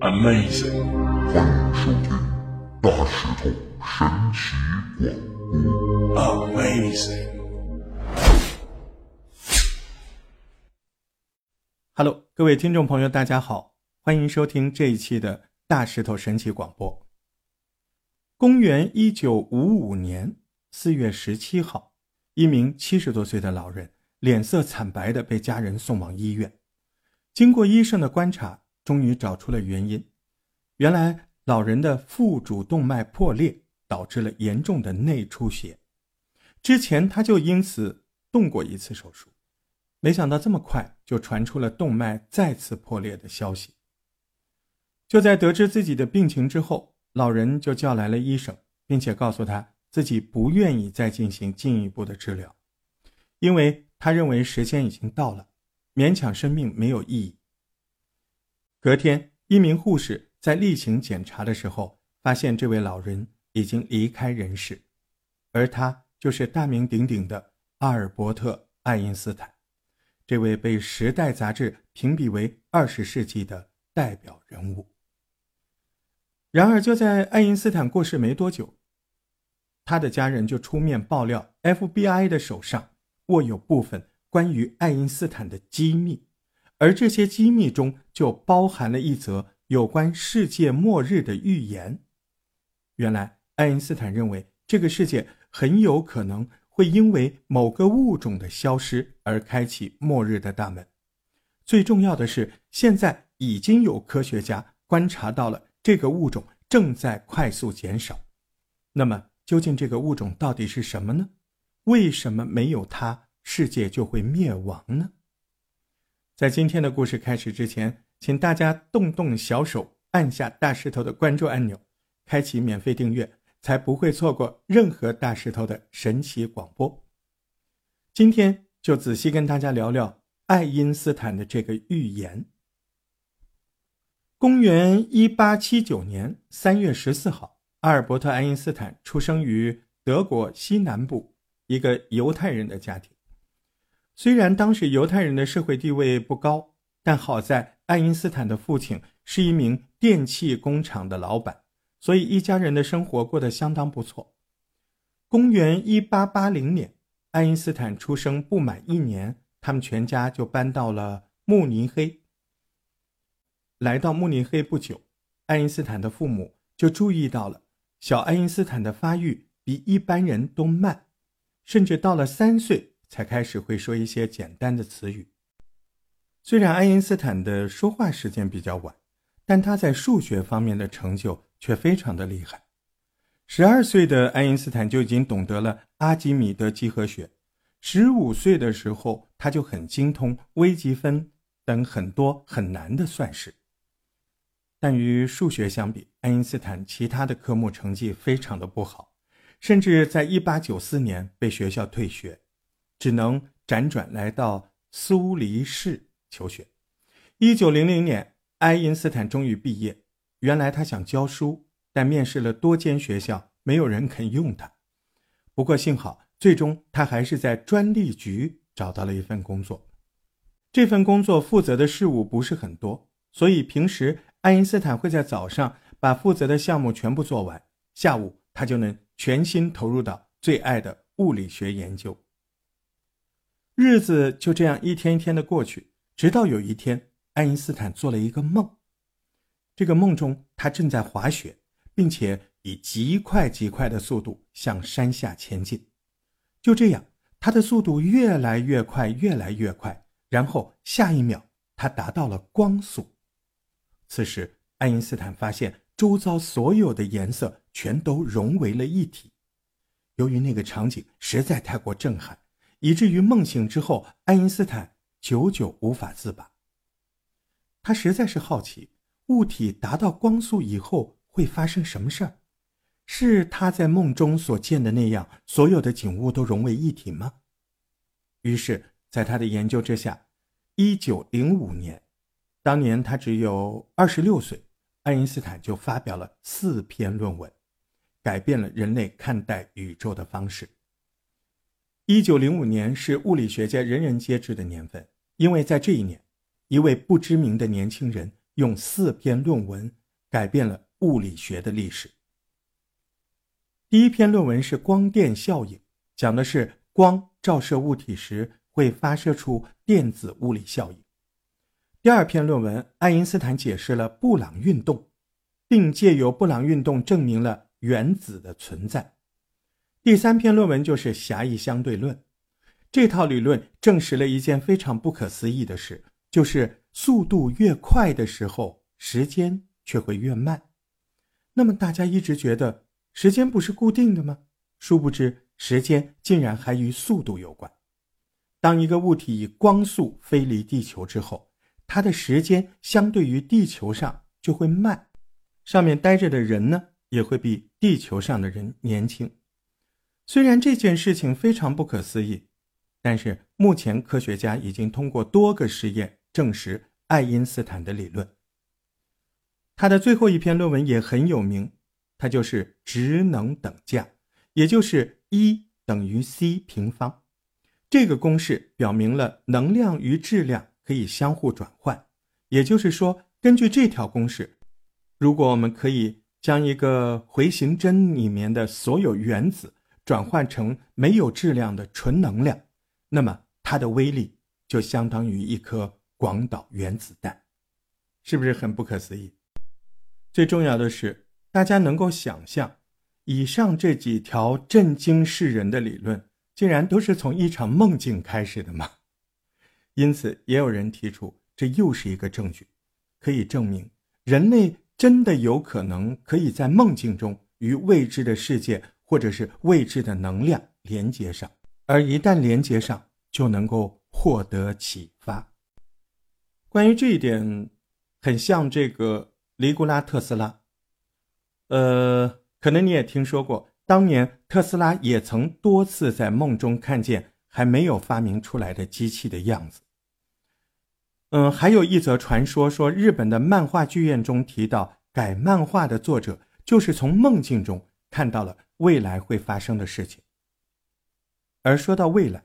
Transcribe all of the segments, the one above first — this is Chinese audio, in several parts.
Amazing，欢迎收听大石头神奇广播。Amazing，Hello，各位听众朋友，大家好，欢迎收听这一期的大石头神奇广播。公元一九五五年四月十七号，一名七十多岁的老人脸色惨白的被家人送往医院，经过医生的观察。终于找出了原因，原来老人的腹主动脉破裂导致了严重的内出血，之前他就因此动过一次手术，没想到这么快就传出了动脉再次破裂的消息。就在得知自己的病情之后，老人就叫来了医生，并且告诉他自己不愿意再进行进一步的治疗，因为他认为时间已经到了，勉强生命没有意义。隔天，一名护士在例行检查的时候，发现这位老人已经离开人世，而他就是大名鼎鼎的阿尔伯特·爱因斯坦，这位被《时代》杂志评比为二十世纪的代表人物。然而，就在爱因斯坦过世没多久，他的家人就出面爆料，FBI 的手上握有部分关于爱因斯坦的机密。而这些机密中就包含了一则有关世界末日的预言。原来，爱因斯坦认为这个世界很有可能会因为某个物种的消失而开启末日的大门。最重要的是，现在已经有科学家观察到了这个物种正在快速减少。那么，究竟这个物种到底是什么呢？为什么没有它，世界就会灭亡呢？在今天的故事开始之前，请大家动动小手，按下大石头的关注按钮，开启免费订阅，才不会错过任何大石头的神奇广播。今天就仔细跟大家聊聊爱因斯坦的这个预言。公元一八七九年三月十四号，阿尔伯特·爱因斯坦出生于德国西南部一个犹太人的家庭。虽然当时犹太人的社会地位不高，但好在爱因斯坦的父亲是一名电器工厂的老板，所以一家人的生活过得相当不错。公元一八八零年，爱因斯坦出生不满一年，他们全家就搬到了慕尼黑。来到慕尼黑不久，爱因斯坦的父母就注意到了小爱因斯坦的发育比一般人都慢，甚至到了三岁。才开始会说一些简单的词语。虽然爱因斯坦的说话时间比较晚，但他在数学方面的成就却非常的厉害。十二岁的爱因斯坦就已经懂得了阿基米德几何学，十五岁的时候他就很精通微积分等很多很难的算式。但与数学相比，爱因斯坦其他的科目成绩非常的不好，甚至在一八九四年被学校退学。只能辗转来到苏黎世求学。一九零零年，爱因斯坦终于毕业。原来他想教书，但面试了多间学校，没有人肯用他。不过幸好，最终他还是在专利局找到了一份工作。这份工作负责的事务不是很多，所以平时爱因斯坦会在早上把负责的项目全部做完，下午他就能全心投入到最爱的物理学研究。日子就这样一天一天的过去，直到有一天，爱因斯坦做了一个梦。这个梦中，他正在滑雪，并且以极快极快的速度向山下前进。就这样，他的速度越来越快，越来越快，然后下一秒，他达到了光速。此时，爱因斯坦发现周遭所有的颜色全都融为了一体。由于那个场景实在太过震撼。以至于梦醒之后，爱因斯坦久久无法自拔。他实在是好奇，物体达到光速以后会发生什么事儿？是他在梦中所见的那样，所有的景物都融为一体吗？于是，在他的研究之下，一九零五年，当年他只有二十六岁，爱因斯坦就发表了四篇论文，改变了人类看待宇宙的方式。一九零五年是物理学界人人皆知的年份，因为在这一年，一位不知名的年轻人用四篇论文改变了物理学的历史。第一篇论文是光电效应，讲的是光照射物体时会发射出电子物理效应。第二篇论文，爱因斯坦解释了布朗运动，并借由布朗运动证明了原子的存在。第三篇论文就是狭义相对论，这套理论证实了一件非常不可思议的事，就是速度越快的时候，时间却会越慢。那么大家一直觉得。时间不是固定的吗？殊不知，时间竟然还与速度有关。当一个物体以光速飞离地球之后，它的时间相对于地球上就会慢，上面待着的人呢，也会比地球上的人年轻。虽然这件事情非常不可思议，但是目前科学家已经通过多个实验证实爱因斯坦的理论。他的最后一篇论文也很有名。它就是质能等价，也就是一等于 c 平方。这个公式表明了能量与质量可以相互转换。也就是说，根据这条公式，如果我们可以将一个回形针里面的所有原子转换成没有质量的纯能量，那么它的威力就相当于一颗广岛原子弹，是不是很不可思议？最重要的是。大家能够想象，以上这几条震惊世人的理论，竟然都是从一场梦境开始的吗？因此，也有人提出，这又是一个证据，可以证明人类真的有可能可以在梦境中与未知的世界或者是未知的能量连接上，而一旦连接上，就能够获得启发。关于这一点，很像这个尼古拉特斯拉。呃，可能你也听说过，当年特斯拉也曾多次在梦中看见还没有发明出来的机器的样子。嗯，还有一则传说说，日本的漫画剧院中提到，改漫画的作者就是从梦境中看到了未来会发生的事情。而说到未来，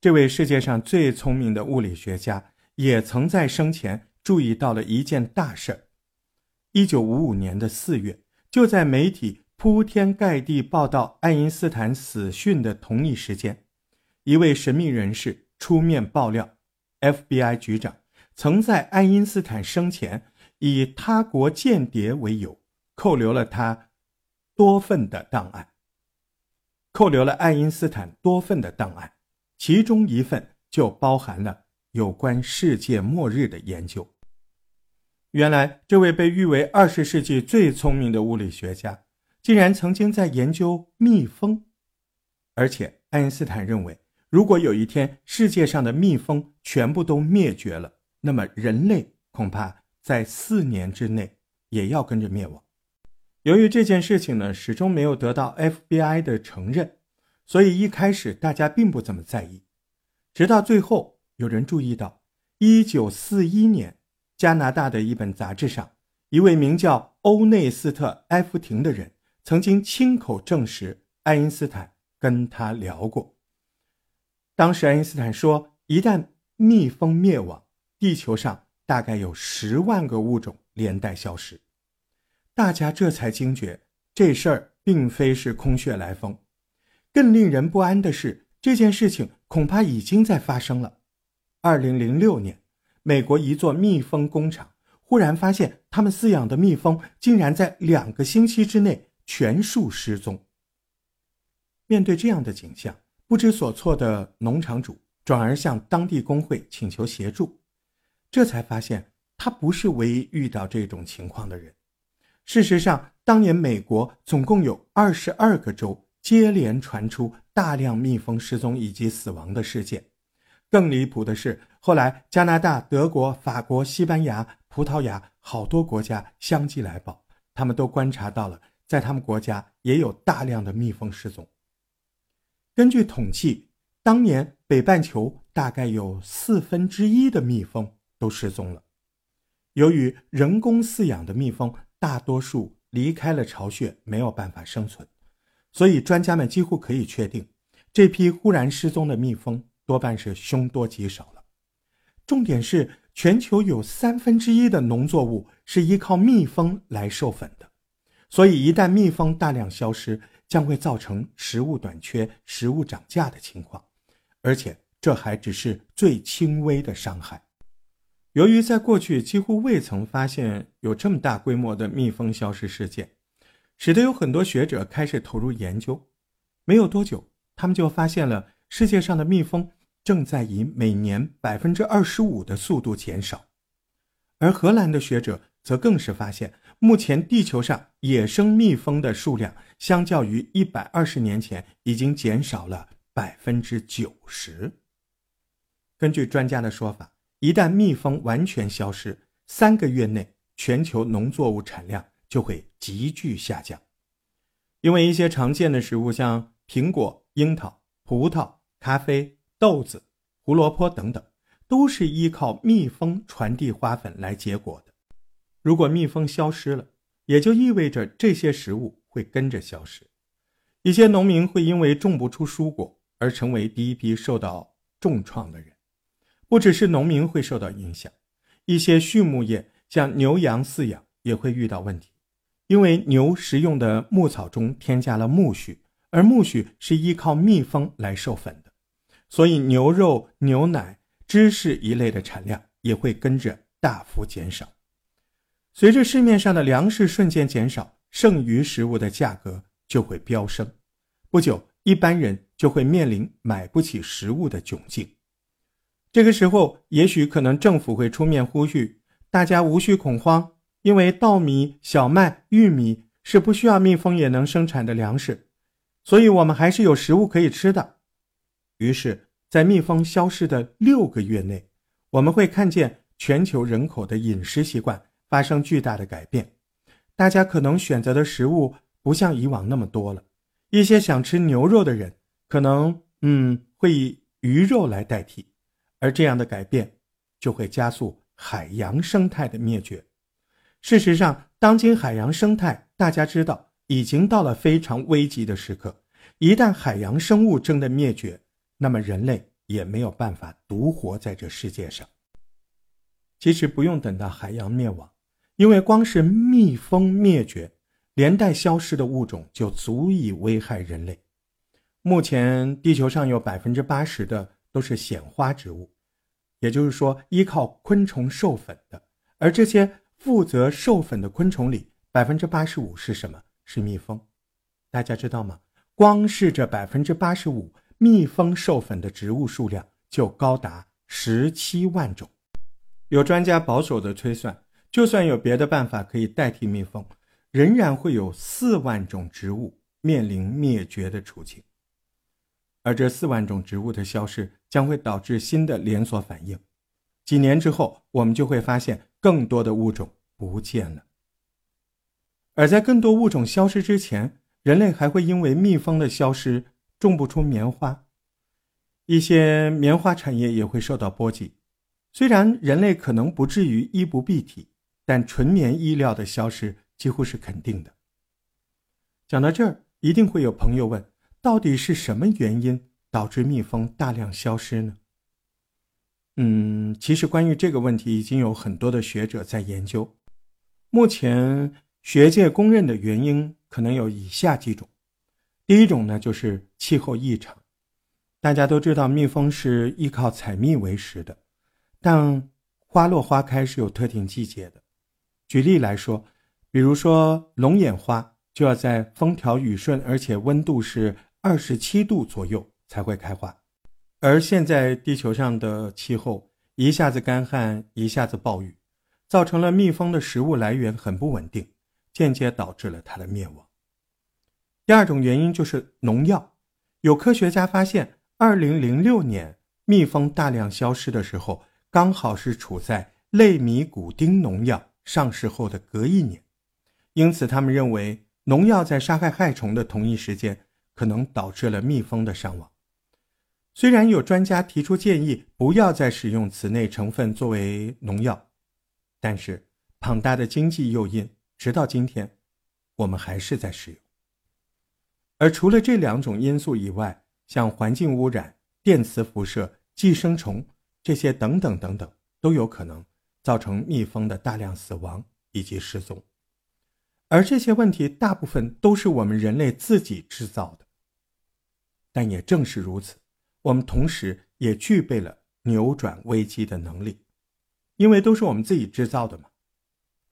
这位世界上最聪明的物理学家也曾在生前注意到了一件大事儿：一九五五年的四月。就在媒体铺天盖地报道爱因斯坦死讯的同一时间，一位神秘人士出面爆料，FBI 局长曾在爱因斯坦生前以他国间谍为由，扣留了他多份的档案，扣留了爱因斯坦多份的档案，其中一份就包含了有关世界末日的研究。原来，这位被誉为二十世纪最聪明的物理学家，竟然曾经在研究蜜蜂。而且，爱因斯坦认为，如果有一天世界上的蜜蜂全部都灭绝了，那么人类恐怕在四年之内也要跟着灭亡。由于这件事情呢，始终没有得到 FBI 的承认，所以一开始大家并不怎么在意。直到最后，有人注意到，一九四一年。加拿大的一本杂志上，一位名叫欧内斯特·埃夫廷的人曾经亲口证实，爱因斯坦跟他聊过。当时，爱因斯坦说，一旦蜜蜂灭亡，地球上大概有十万个物种连带消失。大家这才惊觉，这事儿并非是空穴来风。更令人不安的是，这件事情恐怕已经在发生了。二零零六年。美国一座蜜蜂工厂忽然发现，他们饲养的蜜蜂竟然在两个星期之内全数失踪。面对这样的景象，不知所措的农场主转而向当地工会请求协助。这才发现，他不是唯一遇到这种情况的人。事实上，当年美国总共有二十二个州接连传出大量蜜蜂失踪以及死亡的事件。更离谱的是，后来加拿大、德国、法国、西班牙、葡萄牙好多国家相继来报，他们都观察到了，在他们国家也有大量的蜜蜂失踪。根据统计，当年北半球大概有四分之一的蜜蜂都失踪了。由于人工饲养的蜜蜂大多数离开了巢穴，没有办法生存，所以专家们几乎可以确定，这批忽然失踪的蜜蜂。多半是凶多吉少了。重点是全球有三分之一的农作物是依靠蜜蜂来授粉的，所以一旦蜜蜂大量消失，将会造成食物短缺、食物涨价的情况。而且这还只是最轻微的伤害。由于在过去几乎未曾发现有这么大规模的蜜蜂消失事件，使得有很多学者开始投入研究。没有多久，他们就发现了世界上的蜜蜂正在以每年百分之二十五的速度减少。而荷兰的学者则更是发现，目前地球上野生蜜蜂的数量相较于一百二十年前已经减少了百分之九十。根据专家的说法。一旦蜜蜂完全消失，三个月内全球农作物产量就会急剧下降，因为一些常见的食物，像苹果、樱桃、葡萄、咖啡、豆子、胡萝卜等等，都是依靠蜜蜂传递花粉来结果的。如果蜜蜂消失了，也就意味着这些食物会跟着消失，一些农民会因为种不出蔬果而成为第一批受到重创的人。不只是农民会受到影响，一些畜牧业像牛羊饲养也会遇到问题，因为牛食用的牧草中添加了苜蓿，而苜蓿是依靠蜜蜂来授粉的，所以牛肉、牛奶、芝士一类的产量也会跟着大幅减少。随着市面上的粮食瞬间减少，剩余食物的价格就会飙升，不久一般人就会面临买不起食物的窘境。这个时候，也许可能政府会出面呼吁大家无需恐慌，因为稻米、小麦、玉米是不需要蜜蜂也能生产的粮食，所以我们还是有食物可以吃的。于是，在蜜蜂消失的六个月内，我们会看见全球人口的饮食习惯发生巨大的改变，大家可能选择的食物不像以往那么多了。一些想吃牛肉的人，可能嗯会以鱼肉来代替。而这样的改变，就会加速海洋生态的灭绝。事实上，当今海洋生态，大家知道已经到了非常危急的时刻。一旦海洋生物真的灭绝，那么人类也没有办法独活在这世界上。其实不用等到海洋灭亡，因为光是蜜蜂灭绝，连带消失的物种就足以危害人类。目前，地球上有百分之八十的。都是显花植物，也就是说依靠昆虫授粉的。而这些负责授粉的昆虫里，百分之八十五是什么？是蜜蜂。大家知道吗？光是这百分之八十五蜜蜂授粉的植物数量就高达十七万种。有专家保守的推算，就算有别的办法可以代替蜜蜂，仍然会有四万种植物面临灭绝的处境。而这四万种植物的消失将会导致新的连锁反应，几年之后，我们就会发现更多的物种不见了。而在更多物种消失之前，人类还会因为蜜蜂的消失种不出棉花，一些棉花产业也会受到波及。虽然人类可能不至于衣不蔽体，但纯棉衣料的消失几乎是肯定的。讲到这儿，一定会有朋友问。到底是什么原因导致蜜蜂大量消失呢？嗯，其实关于这个问题，已经有很多的学者在研究。目前学界公认的原因可能有以下几种。第一种呢，就是气候异常。大家都知道，蜜蜂是依靠采蜜为食的，但花落花开是有特定季节的。举例来说，比如说龙眼花，就要在风调雨顺，而且温度是。二十七度左右才会开花，而现在地球上的气候一下子干旱，一下子暴雨，造成了蜜蜂的食物来源很不稳定，间接导致了它的灭亡。第二种原因就是农药，有科学家发现，二零零六年蜜蜂大量消失的时候，刚好是处在类米古丁农药上市后的隔一年，因此他们认为农药在杀害害虫的同一时间。可能导致了蜜蜂的伤亡。虽然有专家提出建议不要再使用此类成分作为农药，但是庞大的经济诱因，直到今天，我们还是在使用。而除了这两种因素以外，像环境污染、电磁辐射、寄生虫这些等等等等，都有可能造成蜜蜂的大量死亡以及失踪。而这些问题大部分都是我们人类自己制造的。但也正是如此，我们同时也具备了扭转危机的能力，因为都是我们自己制造的嘛，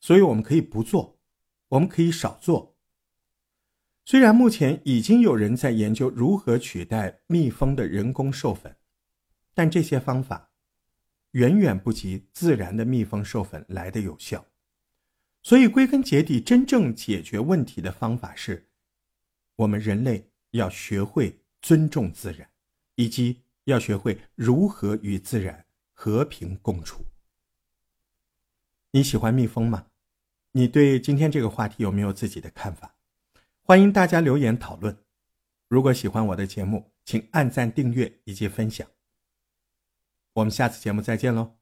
所以我们可以不做，我们可以少做。虽然目前已经有人在研究如何取代蜜蜂的人工授粉，但这些方法远远不及自然的蜜蜂授粉来的有效。所以，归根结底，真正解决问题的方法是，我们人类要学会尊重自然，以及要学会如何与自然和平共处。你喜欢蜜蜂吗？你对今天这个话题有没有自己的看法？欢迎大家留言讨论。如果喜欢我的节目，请按赞、订阅以及分享。我们下次节目再见喽。